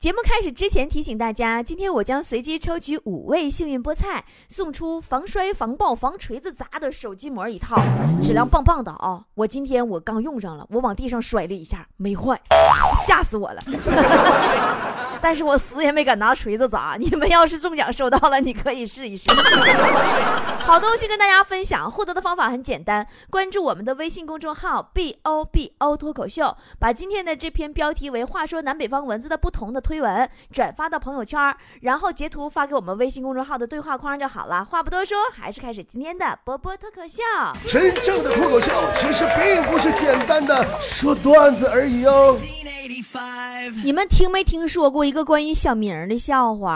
节目开始之前提醒大家，今天我将随机抽取五位幸运菠菜，送出防摔、防爆、防锤子砸的手机膜一套，质量棒棒的啊！我今天我刚用上了，我往地上摔了一下，没坏，吓死我了。但是我死也没敢拿锤子砸。你们要是中奖收到了，你可以试一试。好东西跟大家分享，获得的方法很简单，关注我们的微信公众号 “b o b o” 脱口秀，把今天的这篇标题为“话说南北方文字的不同”的。推文转发到朋友圈，然后截图发给我们微信公众号的对话框就好了。话不多说，还是开始今天的波波脱口秀。真正的脱口秀其实并不是简单的说段子而已哦。你们听没听说过一个关于小明的笑话？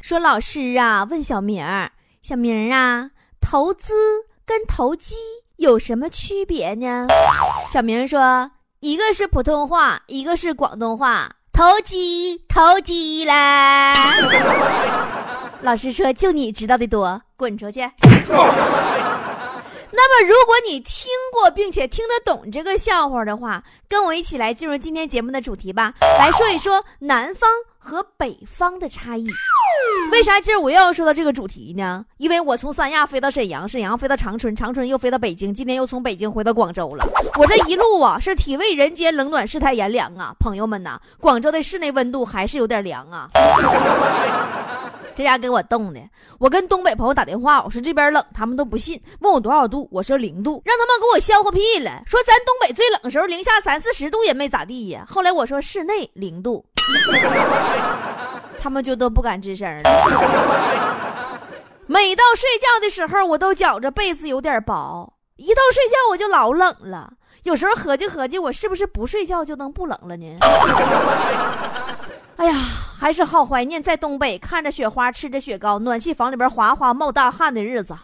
说老师啊，问小明小明啊，投资跟投机有什么区别呢？小明说，一个是普通话，一个是广东话。投机，投机啦！老师说：“就你知道的多，滚出去。”那么，如果你听过并且听得懂这个笑话的话，跟我一起来进入今天节目的主题吧，来说一说南方和北方的差异。为啥今儿我又要说到这个主题呢？因为我从三亚飞到沈阳，沈阳飞到长春，长春又飞到北京，今天又从北京回到广州了。我这一路啊，是体味人间冷暖，世态炎凉啊！朋友们呐，广州的室内温度还是有点凉啊。这家给我冻的，我跟东北朋友打电话，我说这边冷，他们都不信，问我多少度，我说零度，让他们给我笑话屁了，说咱东北最冷的时候零下三四十度也没咋地呀。后来我说室内零度。他们就都不敢吱声了。每到睡觉的时候，我都觉着被子有点薄；一到睡觉，我就老冷了。有时候合计合计，我是不是不睡觉就能不冷了呢？哎呀，还是好怀念在东北看着雪花、吃着雪糕、暖气房里边哗哗冒大汗的日子。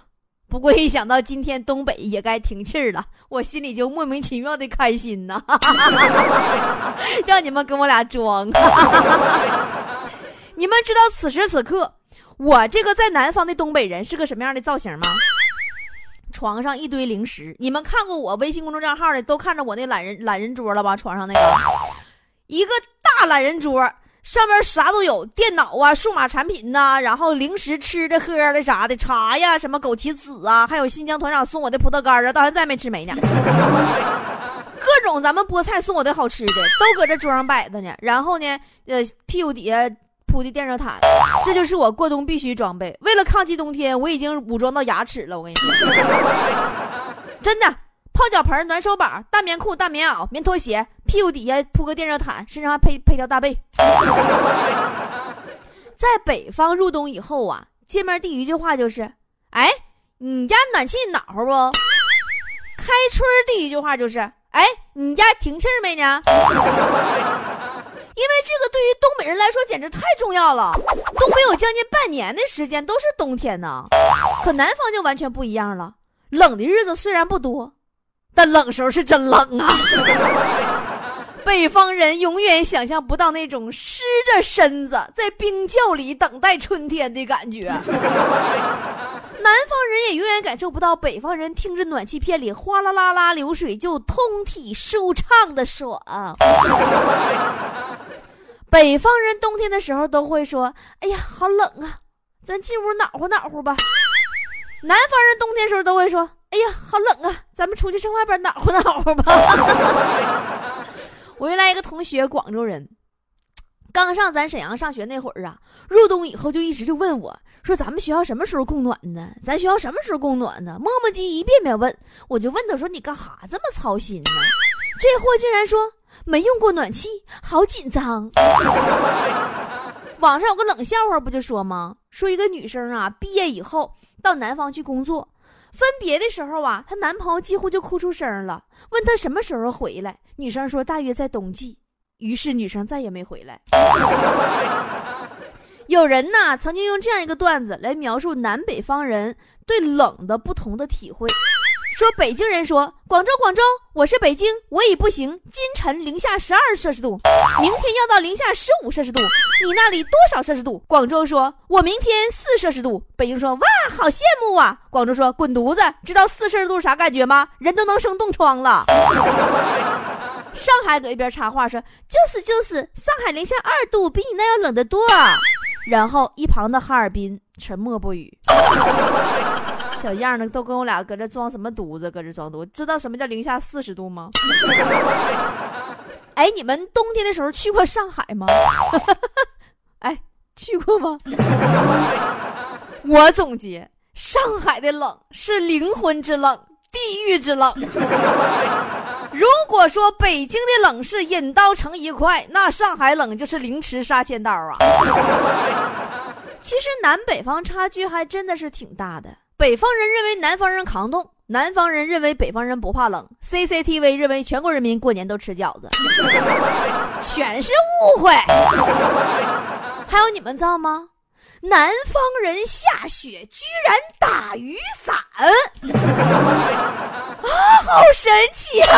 不过一想到今天东北也该停气儿了，我心里就莫名其妙的开心呐！让你们跟我俩装。你们知道此时此刻，我这个在南方的东北人是个什么样的造型吗？床上一堆零食，你们看过我微信公众账号的都看着我那懒人懒人桌了吧？床上那个一个大懒人桌，上面啥都有，电脑啊、数码产品呐，然后零食、吃的、喝的啥的，茶呀、什么枸杞子啊，还有新疆团长送我的葡萄干啊，到现在没吃没呢。各种咱们菠菜送我的好吃的都搁这桌上摆着呢。然后呢，呃，屁股底下。铺的电热毯，这就是我过冬必须装备。为了抗击冬天，我已经武装到牙齿了。我跟你说，真的，泡脚盆、暖手宝、大棉裤、大棉袄、棉拖鞋，屁股底下铺个电热毯，身上还配配条大被。在北方入冬以后啊，见面第一句话就是：“哎，你家暖气暖和不？”开春第一句话就是：“哎，你家停气没呢？”因为这个对于东北人来说简直太重要了，东北有将近半年的时间都是冬天呢，可南方就完全不一样了。冷的日子虽然不多，但冷时候是真冷啊。北方人永远想象不到那种湿着身子在冰窖里等待春天的感觉，南方人也永远感受不到北方人听着暖气片里哗啦啦啦流水就通体舒畅的爽。北方人冬天的时候都会说：“哎呀，好冷啊，咱进屋暖和暖和吧。”南方人冬天时候都会说：“哎呀，好冷啊，咱们出去上外边暖和暖和吧。”我原来一个同学，广州人，刚上咱沈阳上学那会儿啊，入冬以后就一直就问我说：“咱们学校什么时候供暖呢？咱学校什么时候供暖呢？”磨磨唧一遍遍问，我就问他说：“你干哈这么操心呢？”这货竟然说。没用过暖气，好紧张。网上有个冷笑话，不就说吗？说一个女生啊，毕业以后到南方去工作，分别的时候啊，她男朋友几乎就哭出声了，问她什么时候回来。女生说大约在冬季。于是女生再也没回来。有人呢，曾经用这样一个段子来描述南北方人对冷的不同的体会。说北京人说广州广州，我是北京，我已不行。今晨零下十二摄氏度，明天要到零下十五摄氏度。你那里多少摄氏度？广州说，我明天四摄氏度。北京说，哇，好羡慕啊。广州说，滚犊子，知道四摄氏度啥感觉吗？人都能生冻疮了。上海搁一边插话说：“就是就是，上海零下二度，比你那要冷得多。”然后一旁的哈尔滨沉默不语。小样的都跟我俩搁这装什么犊子？搁这装犊子，知道什么叫零下四十度吗？哎，你们冬天的时候去过上海吗？哎，去过吗？我总结，上海的冷是灵魂之冷，地狱之冷。如果说北京的冷是引刀成一块，那上海冷就是凌迟杀千刀啊！其实南北方差距还真的是挺大的。北方人认为南方人抗冻，南方人认为北方人不怕冷。CCTV 认为全国人民过年都吃饺子，全是误会。还有你们知道吗？南方人下雪居然打雨伞。啊，好神奇啊！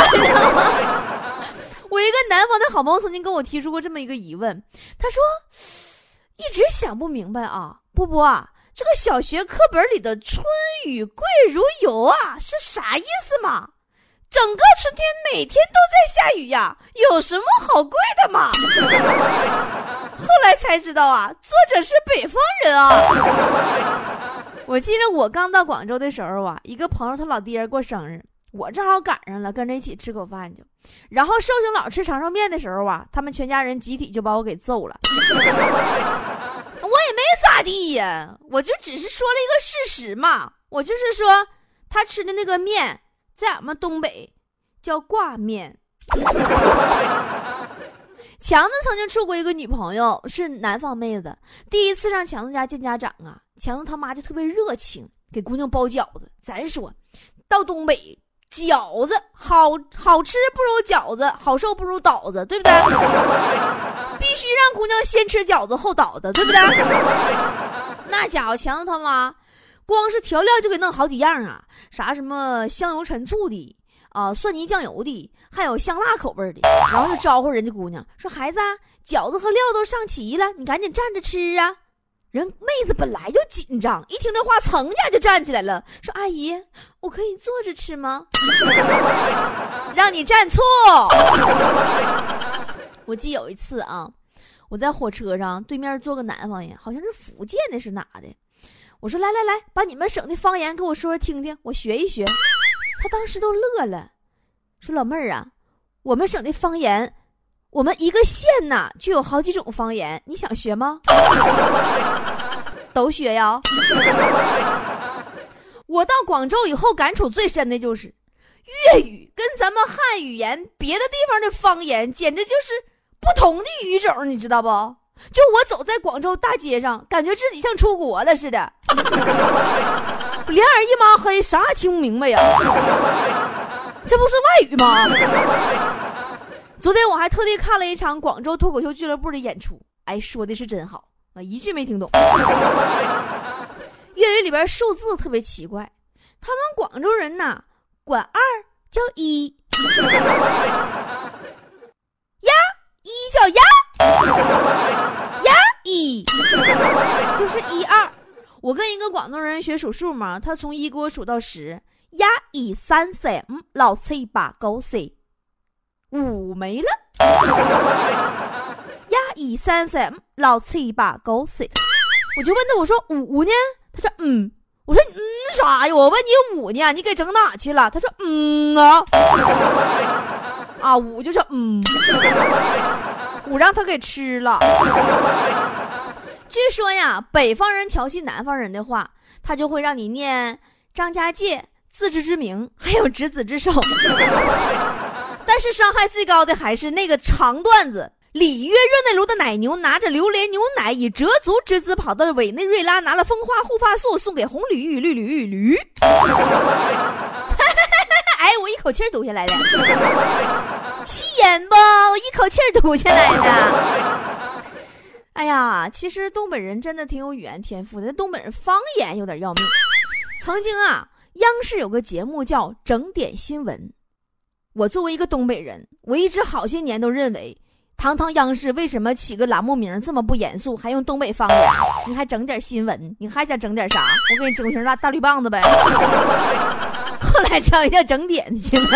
我一个南方的好朋友曾经跟我提出过这么一个疑问，他说一直想不明白啊，波波啊，这个小学课本里的“春雨贵如油”啊是啥意思嘛？整个春天每天都在下雨呀，有什么好贵的嘛？后来才知道啊，作者是北方人啊。我记得我刚到广州的时候啊，一个朋友他老爹过生日。我正好赶上了，跟着一起吃口饭去。然后寿星老吃长寿面的时候啊，他们全家人集体就把我给揍了。没咋地呀，我就只是说了一个事实嘛。我就是说，他吃的那个面在俺们东北叫挂面。强子曾经处过一个女朋友，是南方妹子。第一次上强子家见家长啊，强子他妈就特别热情，给姑娘包饺子。咱说到东北。饺子好好吃不如饺子，好受不如倒子，对不对？必须让姑娘先吃饺子后倒的，对不对？那家伙强子他妈，光是调料就给弄好几样啊，啥什么香油陈醋的啊，蒜泥酱油的，还有香辣口味的，然后就招呼人家姑娘说：“孩子，饺子和料都上齐了，你赶紧站着吃啊。”人妹子本来就紧张，一听这话，噌一下就站起来了，说：“阿姨，我可以坐着吃吗？” 让你站错。我记有一次啊，我在火车上，对面坐个南方人，好像是福建的，是哪的？我说：“来来来，把你们省的方言给我说说听听，我学一学。”他当时都乐了，说：“老妹儿啊，我们省的方言。”我们一个县呐，就有好几种方言，你想学吗？都学呀！我到广州以后，感触最深的就是粤语跟咱们汉语言别的地方的方言，简直就是不同的语种，你知道不？就我走在广州大街上，感觉自己像出国了似的，脸儿一抹黑，啥也听不明白呀！这不是外语吗？昨天我还特地看了一场广州脱口秀俱乐部的演出，哎，说的是真好啊，一句没听懂。粤语里边数字特别奇怪，他们广州人呐管二叫一，一叫呀，呀一就是一二。我跟一个广东人学数数嘛，他从一给我数到十，呀一三四五六七八九十。五没了，鸭一、三、三、四、五、六、七、八、九、十。我就问他，我说五呢？他说嗯。我说嗯啥呀？我问你五呢？你给整哪去了？他说嗯啊。啊五就是嗯，五让他给吃了。据说呀，北方人调戏南方人的话，他就会让你念张家界、自知之明，还有执子之手。但是伤害最高的还是那个长段子：里约热内卢的奶牛拿着榴莲牛奶，以折足之姿跑到委内瑞拉，拿了蜂花护发素送给红驴绿驴驴。哎，我一口气读下来的，气人不？一口气读下来的。哎呀，其实东北人真的挺有语言天赋的，东北人方言有点要命。曾经啊，央视有个节目叫《整点新闻》。我作为一个东北人，我一直好些年都认为，堂堂央视为什么起个栏目名这么不严肃，还用东北方言？你还整点新闻？你还想整点啥？我给你整瓶大大绿棒子呗。后来找一下整点的新闻，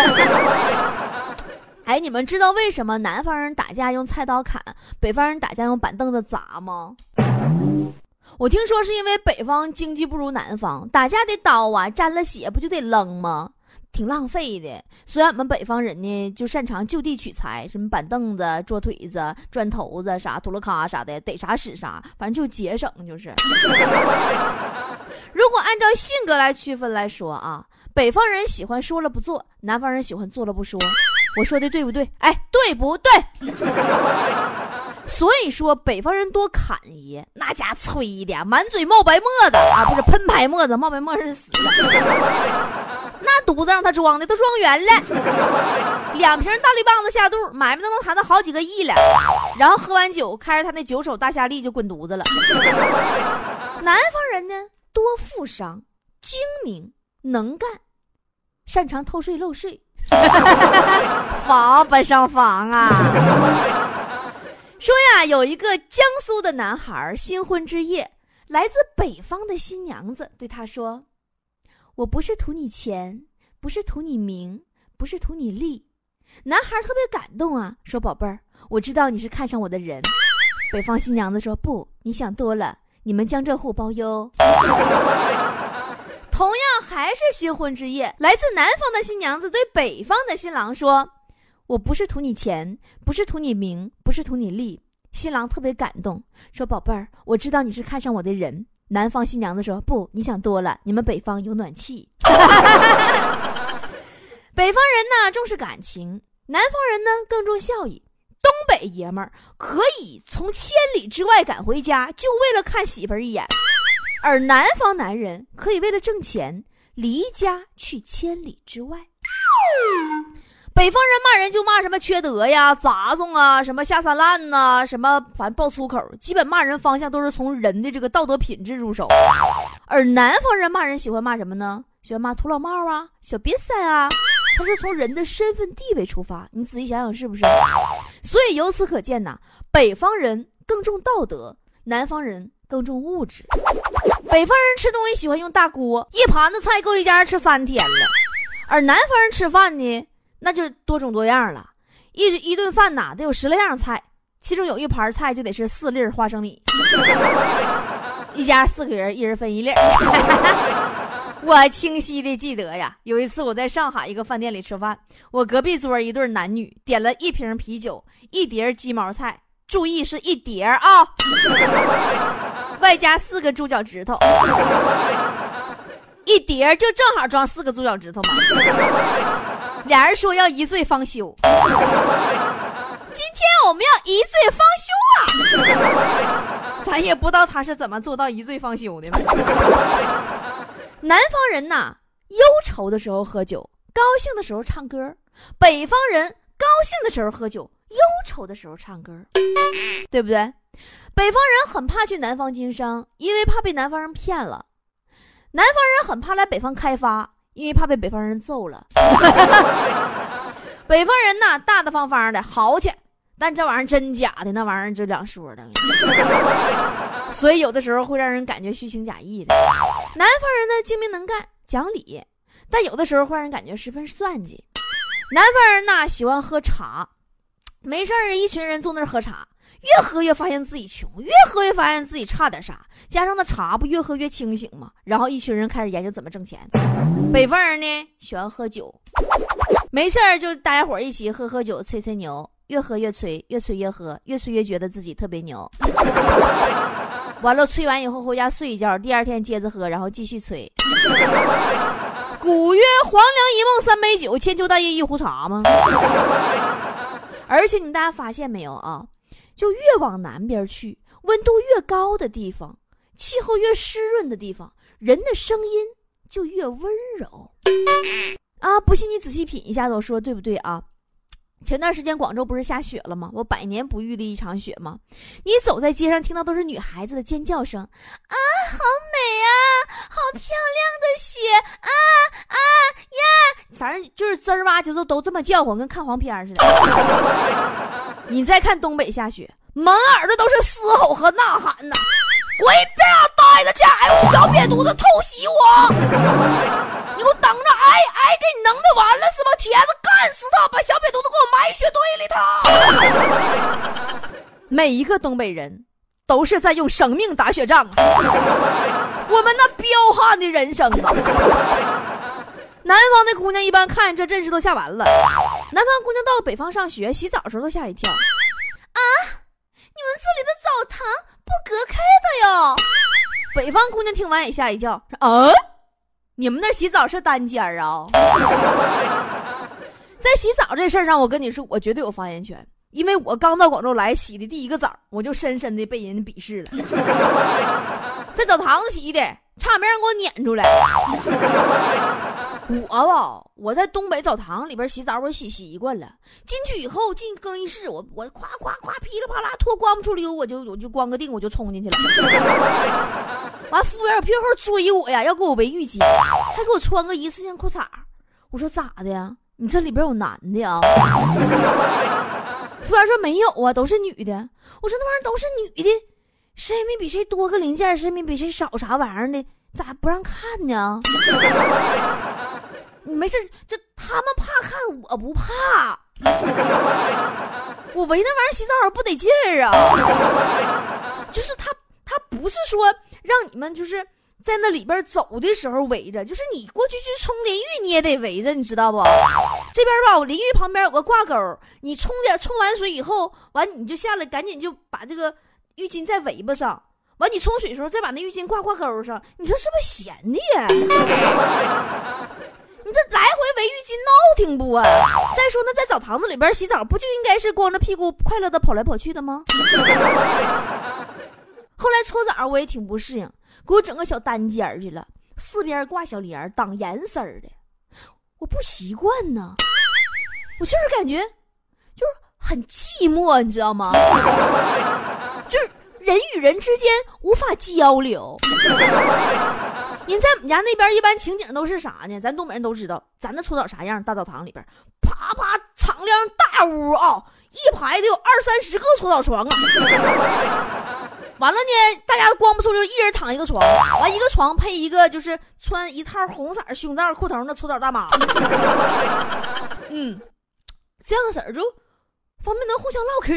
哎，你们知道为什么南方人打架用菜刀砍，北方人打架用板凳子砸吗？我听说是因为北方经济不如南方，打架的刀啊沾了血不就得扔吗？挺浪费的。所以俺们北方人呢就擅长就地取材，什么板凳子、桌腿子、砖头子啥、土罗卡啥的，逮啥使啥，反正就节省就是。如果按照性格来区分来说啊，北方人喜欢说了不做，南方人喜欢做了不说。我说的对不对？哎，对不对？所以说北方人多侃爷，那家吹的满嘴冒白沫子啊，不是喷白沫子，冒白沫是死了。那犊子让他装的都装圆了，两瓶大绿棒子下肚，买卖都能谈到好几个亿了。然后喝完酒，开着他那九手大夏利就滚犊子了。南方人呢，多富商，精明能干，擅长偷税漏税。防不上防啊！说呀，有一个江苏的男孩新婚之夜，来自北方的新娘子对他说：“我不是图你钱，不是图你名，不是图你利。”男孩特别感动啊，说：“宝贝儿，我知道你是看上我的人。”北方新娘子说：“不，你想多了，你们江浙沪包邮。” 还是新婚之夜，来自南方的新娘子对北方的新郎说：“我不是图你钱，不是图你名，不是图你利。”新郎特别感动，说：“宝贝儿，我知道你是看上我的人。”南方新娘子说：“不，你想多了，你们北方有暖气。北方人呢重视感情，南方人呢更重效益。东北爷们儿可以从千里之外赶回家，就为了看媳妇儿一眼。”而南方男人可以为了挣钱离家去千里之外。北方人骂人就骂什么缺德呀、杂种啊、什么下三滥呐、什么反正爆粗口，基本骂人方向都是从人的这个道德品质入手。而南方人骂人喜欢骂什么呢？喜欢骂土老帽啊、小瘪三啊，他是从人的身份地位出发。你仔细想想是不是？所以由此可见呐，北方人更重道德，南方人更重物质。北方人吃东西喜欢用大锅，一盘子菜够一家人吃三天了。而南方人吃饭呢，那就多种多样了，一一顿饭呐得有十来样菜，其中有一盘菜就得是四粒花生米，一家四个人一人分一粒。我清晰的记得呀，有一次我在上海一个饭店里吃饭，我隔壁桌一对男女点了一瓶啤酒，一碟鸡毛菜，注意是一碟啊。外加四个猪脚趾头，一碟就正好装四个猪脚趾头嘛。俩人说要一醉方休，今天我们要一醉方休啊！咱也不知道他是怎么做到一醉方休的。南方人呐，忧愁的时候喝酒，高兴的时候唱歌；北方人高兴的时候喝酒，忧愁的时候唱歌，对不对？北方人很怕去南方经商，因为怕被南方人骗了；南方人很怕来北方开发，因为怕被北方人揍了。北方人呢，大大方方的豪气，但这玩意儿真假的，那玩意儿就两说了。所以有的时候会让人感觉虚情假意的。南方人呢，精明能干，讲理，但有的时候会让人感觉十分算计。南方人呢，喜欢喝茶，没事儿，一群人坐那儿喝茶。越喝越发现自己穷，越喝越发现自己差点啥，加上那茶不越喝越清醒吗？然后一群人开始研究怎么挣钱。北方人呢喜欢喝酒，没事儿就大家伙一起喝喝酒，吹吹牛，越喝越吹，越吹越喝，越吹越觉得自己特别牛。完了吹完以后回家睡一觉，第二天接着喝，然后继续吹。古曰：“黄粱一梦三杯酒，千秋大业一壶茶”吗？而且你大家发现没有啊？就越往南边去，温度越高的地方，气候越湿润的地方，人的声音就越温柔。啊，不信你仔细品一下子，我说对不对啊？前段时间广州不是下雪了吗？我百年不遇的一场雪吗？你走在街上，听到都是女孩子的尖叫声，啊，好美啊，好漂亮的雪啊！滋儿哇就都都这么叫唤，跟看黄片似的。你再看东北下雪，满耳朵都是嘶吼和呐喊呐！滚一边啊，呆着去！哎呦小瘪犊子偷袭我！你给我等着哎！哎，给你能的完了是吧？铁子干死他，把小瘪犊子给我埋雪堆里头。每一个东北人都是在用生命打雪仗啊！我们那彪悍的人生啊！南方的姑娘一般看见这阵势都吓完了。南方姑娘到北方上学洗澡的时候都吓一跳。啊，你们这里的澡堂不隔开的哟！北方姑娘听完也吓一跳。啊，你们那洗澡是单间儿啊？在洗澡这事儿上，我跟你说，我绝对有发言权，因为我刚到广州来洗的第一个澡，我就深深的被人鄙视了。在澡堂子洗的，差点没让给我撵出来。我吧，我在东北澡堂里边洗澡，我洗习惯了。进去以后进更衣室，我我夸夸夸噼里啪啦脱光不出溜，我就我就光个腚我就冲进去了。完，服务员屁后追我呀，要给我围浴巾，还给我穿个一次性裤衩。我说咋的呀？你这里边有男的啊？服务员说没有啊，都是女的。我说那玩意儿都是女的，谁没比谁多个零件，谁没比谁少啥玩意儿的，咋不让看呢？你没事，就他们怕看，我不怕。我围那玩意儿洗澡不得劲儿啊！就是他，他不是说让你们就是在那里边走的时候围着，就是你过去去冲淋浴你也得围着，你知道不？这边吧，我淋浴旁边有个挂钩，你冲点冲完水以后，完你就下来，赶紧就把这个浴巾在围巴上。完你冲水的时候再把那浴巾挂挂钩上，你说是不是闲的呀？这来回围浴巾闹挺不啊？再说那在澡堂子里边洗澡，不就应该是光着屁股快乐的跑来跑去的吗？后来搓澡我也挺不适应，给我整个小单间去了，四边挂小帘挡严丝的，我不习惯呢。我就是感觉就是很寂寞，你知道吗？就是人与人之间无法交流。人在我们家那边，一般情景都是啥呢？咱东北人都知道，咱那搓澡啥样？大澡堂里边，啪啪敞亮大屋啊，一排得有二三十个搓澡床啊。完了呢，大家光不出溜，一人躺一个床，完一个床配一个就是穿一套红色胸罩裤头的搓澡大妈。嗯，这样式儿就方便能互相唠嗑。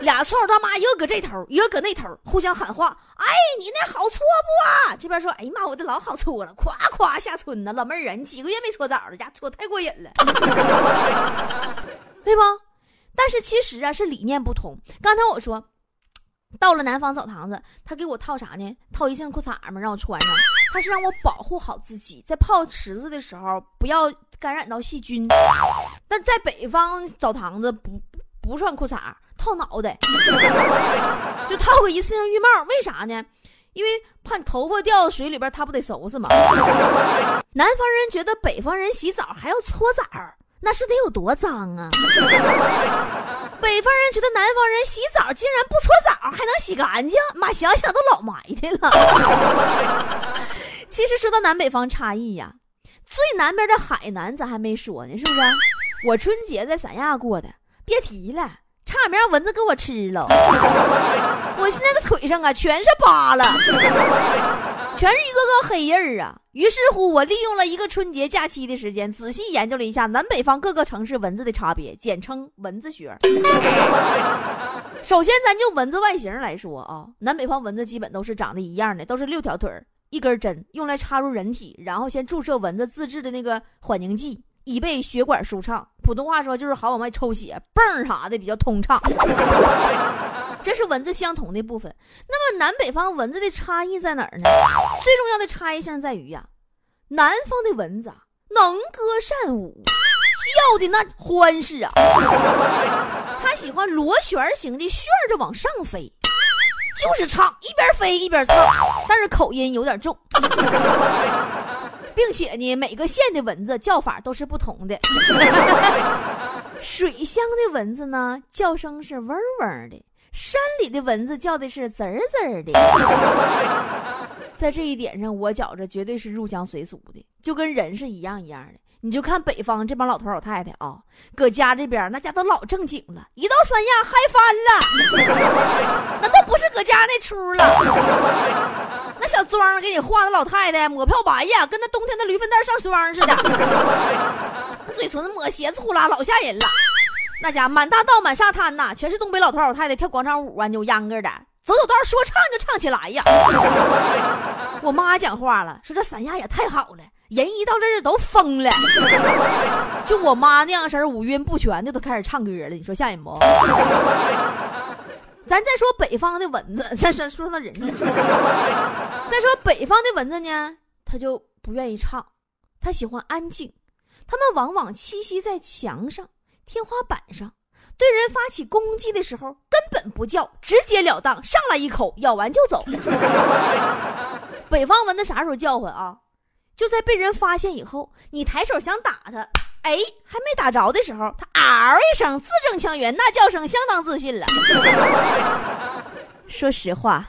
俩搓澡大妈，一个搁这头，一个搁那头，互相喊话。哎，你那好搓不？这边说，哎呀妈，我的老好搓了，夸夸下村呢。老妹儿啊，你几个月没搓澡了？家搓太过瘾了，对不？但是其实啊，是理念不同。刚才我说，到了南方澡堂子，他给我套啥呢？套一件裤衩嘛，让我穿上。他是让我保护好自己，在泡池子的时候不要感染到细菌。但在北方澡堂子不不穿裤衩。套脑袋，就套个一次性浴帽，为啥呢？因为怕你头发掉水里边，他不得收拾吗？南方人觉得北方人洗澡还要搓澡，那是得有多脏啊！北方人觉得南方人洗澡竟然不搓澡还能洗干净，妈想想都老埋汰了。其实说到南北方差异呀，最南边的海南咱还没说呢，是不是？我春节在三亚过的，别提了。差点没让蚊子给我吃了，我现在的腿上啊全是疤了，全是一个个黑印儿啊。于是乎，我利用了一个春节假期的时间，仔细研究了一下南北方各个城市蚊子的差别，简称蚊子学。首先，咱就蚊子外形来说啊，南北方蚊子基本都是长得一样的，都是六条腿儿，一根针用来插入人体，然后先注射蚊子自制的那个缓凝剂。以备血管舒畅，普通话说就是好往外抽血，泵啥的比较通畅。这是蚊子相同的部分。那么南北方蚊子的差异在哪儿呢？最重要的差异性在于呀，南方的蚊子能歌善舞，叫的那欢实啊。它喜欢螺旋形的旋着往上飞，就是唱，一边飞一边唱，但是口音有点重。并且呢，每个县的蚊子叫法都是不同的。水乡的蚊子呢，叫声是嗡嗡的；山里的蚊子叫的是滋儿滋儿的。在这一点上，我觉着绝对是入乡随俗的，就跟人是一样一样的。你就看北方这帮老头老太太啊，搁家这边那家都老正经了，一到三亚嗨翻了，那都不是搁家那出了。小庄给你画的老太太抹漂白呀，跟那冬天的驴粪蛋上霜似的，嘴唇子抹鞋子呼啦，老吓人了。那家满大道满沙滩呐，全是东北老头老太太跳广场舞啊，扭秧歌的，走走道说唱就唱起来呀。我妈讲话了，说这三亚也太好了，人一到这儿都疯了。就我妈那样式儿五音不全的都开始唱歌了，你说吓人不？咱再说北方的蚊子，再说说到人家。再说北方的蚊子呢，他就不愿意唱，他喜欢安静，他们往往栖息在墙上。天花板上，对人发起攻击的时候，根本不叫，直截了当上来一口，咬完就走。北方蚊子啥时候叫唤啊？就在被人发现以后，你抬手想打它，哎，还没打着的时候，它嗷一声，字正腔圆，那叫声相当自信了。说实话，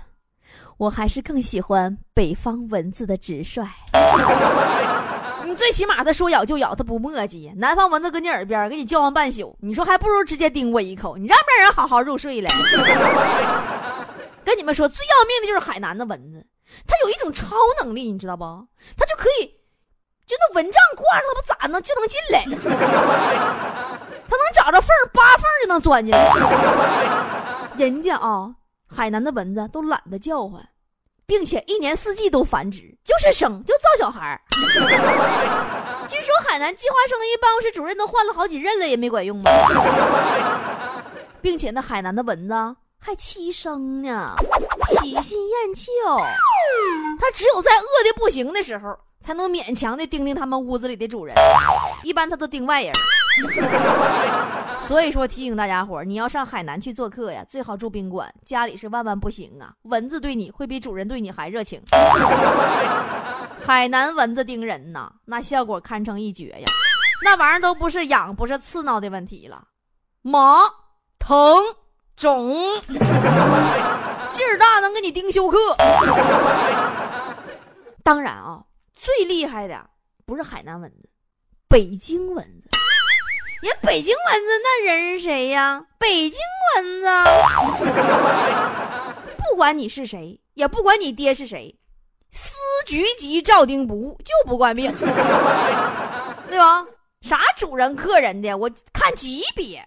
我还是更喜欢北方蚊子的直率。你最起码他说咬就咬，他不磨叽。南方蚊子搁你耳边给你叫唤半宿，你说还不如直接叮我一口，你让不让人好好入睡了？跟你们说，最要命的就是海南的蚊子，它有一种超能力，你知道不？它就可以，就那蚊帐挂上，它不咋能就能进来？它能找着缝扒缝就能钻进来。人家啊，海南的蚊子都懒得叫唤。并且一年四季都繁殖，就是生就造小孩。据说海南计划生育办公室主任都换了好几任了，也没管用吗？并且那海南的蚊子还欺生呢，喜新厌旧。它只有在饿的不行的时候，才能勉强的叮叮他们屋子里的主人。一般他都叮外人。所以说提醒大家伙你要上海南去做客呀，最好住宾馆，家里是万万不行啊！蚊子对你会比主人对你还热情。海南蚊子叮人呐，那效果堪称一绝呀！那玩意儿都不是痒，不是刺挠的问题了，麻、疼、肿，劲儿大能给你叮休克。当然啊，最厉害的不是海南蚊子，北京蚊子。人北京蚊子那人是谁呀？北京蚊子，不管你是谁，也不管你爹是谁，司局级照丁不误，就不惯命，对吧？啥主人客人的，我看级别。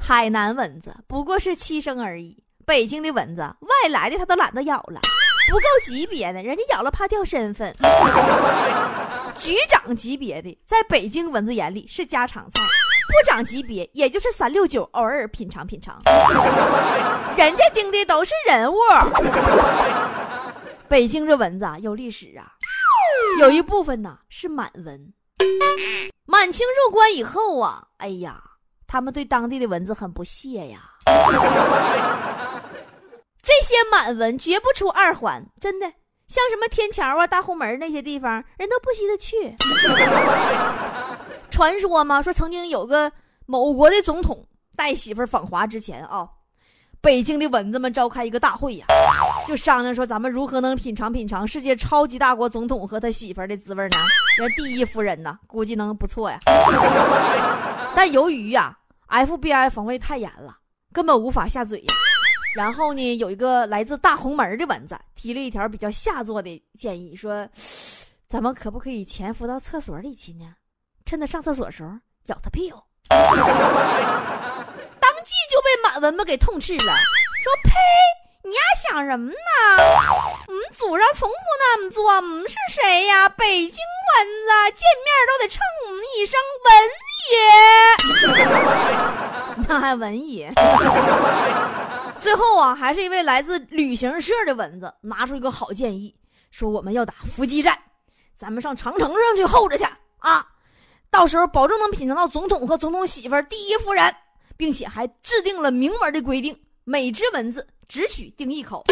海南蚊子不过是欺生而已，北京的蚊子外来的他都懒得咬了。不够级别的，人家咬了怕掉身份。局长级别的，在北京蚊子眼里是家常菜；部长级别，也就是三六九，偶尔品尝品尝。人家盯的都是人物。北京这蚊子啊，有历史啊，有一部分呢是满蚊。满清入关以后啊，哎呀，他们对当地的蚊子很不屑呀。这些满文绝不出二环，真的，像什么天桥啊、大红门那些地方，人都不稀得去。传说嘛，说曾经有个某国的总统带媳妇访华之前啊，北京的蚊子们召开一个大会呀，就商量说咱们如何能品尝品尝世界超级大国总统和他媳妇的滋味呢？人第一夫人呢，估计能不错呀。但由于呀，FBI 防卫太严了，根本无法下嘴呀。然后呢，有一个来自大红门的蚊子提了一条比较下作的建议，说：“咱们可不可以潜伏到厕所里去呢？趁他上厕所的时候咬他屁股。”当即就被满蚊子给痛斥了，说：“呸！你丫想什么呢？我们祖上从不那么做，我们是谁呀？北京蚊子见面都得称我们一声文爷，那还文爷。”最后啊，还是一位来自旅行社的蚊子拿出一个好建议，说我们要打伏击战，咱们上长城上去候着去啊，到时候保证能品尝到总统和总统媳妇儿第一夫人，并且还制定了明文的规定，每只蚊子只许叮一口。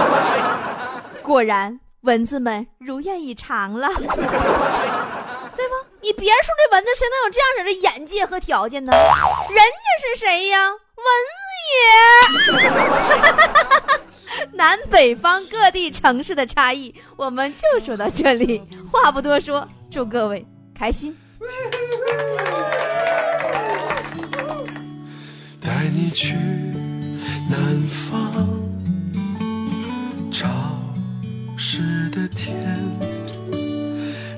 果然，蚊子们如愿以偿了，对吧？你别说这蚊子谁能有这样式的眼界和条件呢？人家是谁呀？蚊。也，南北方各地城市的差异，我们就说到这里。话不多说，祝各位开心。带你去南方。潮湿的天，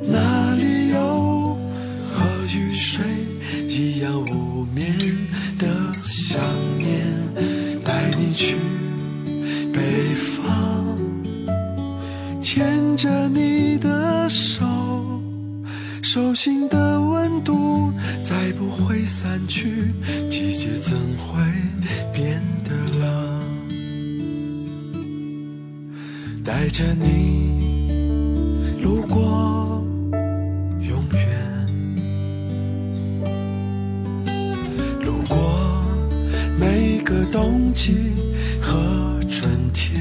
哪里有和雨水一样无眠的想牵着你的手，手心的温度再不会散去，季节怎会变得冷？带着你路过永远，路过每个冬季和春天，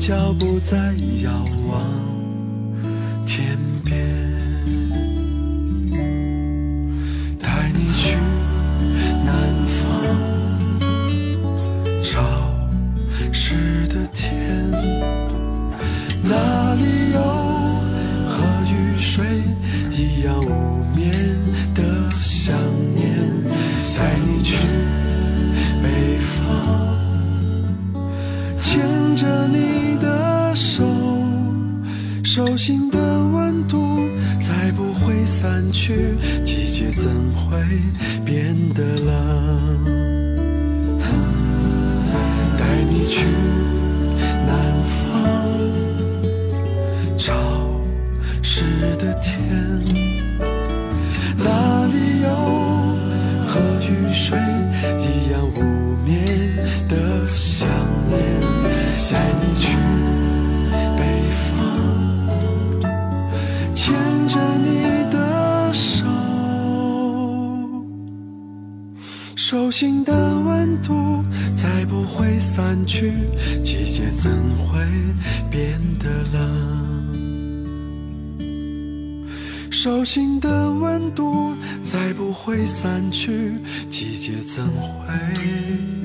脚步在遥望天雨水一样无眠的想念？带你去北方。牵着你的手，手心的温度再不会散去，季节怎会变得冷？手心的温度再不会散去，季节怎会？